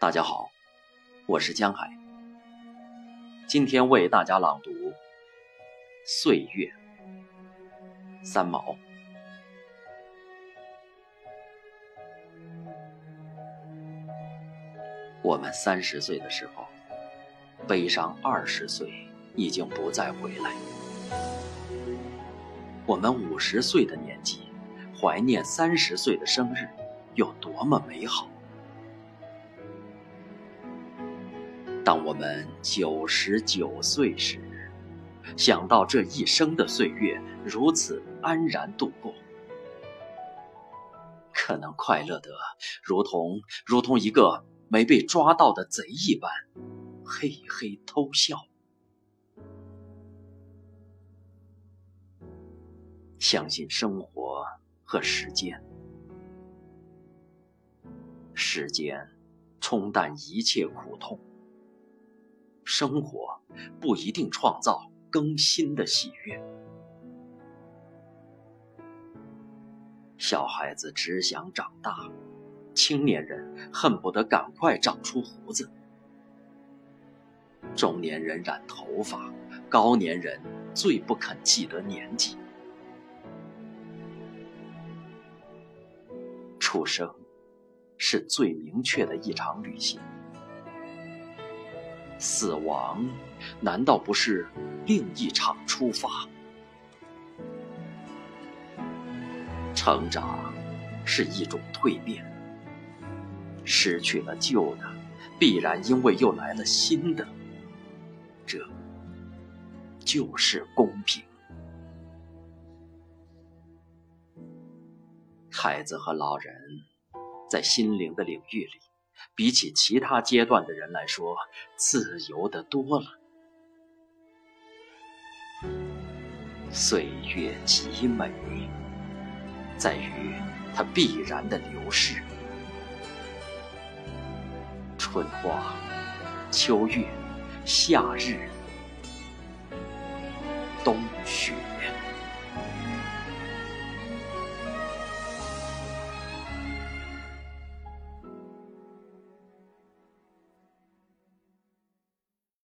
大家好，我是江海。今天为大家朗读《岁月》，三毛。我们三十岁的时候，悲伤二十岁已经不再回来；我们五十岁的年纪，怀念三十岁的生日，有多么美好。当我们九十九岁时，想到这一生的岁月如此安然度过，可能快乐的如同如同一个没被抓到的贼一般，嘿嘿偷笑。相信生活和时间，时间冲淡一切苦痛。生活不一定创造更新的喜悦。小孩子只想长大，青年人恨不得赶快长出胡子，中年人染头发，高年人最不肯记得年纪。出生是最明确的一场旅行。死亡难道不是另一场出发？成长是一种蜕变，失去了旧的，必然因为又来了新的，这就是公平。孩子和老人在心灵的领域里。比起其他阶段的人来说，自由的多了。岁月极美，在于它必然的流逝。春花、秋月、夏日、冬雪。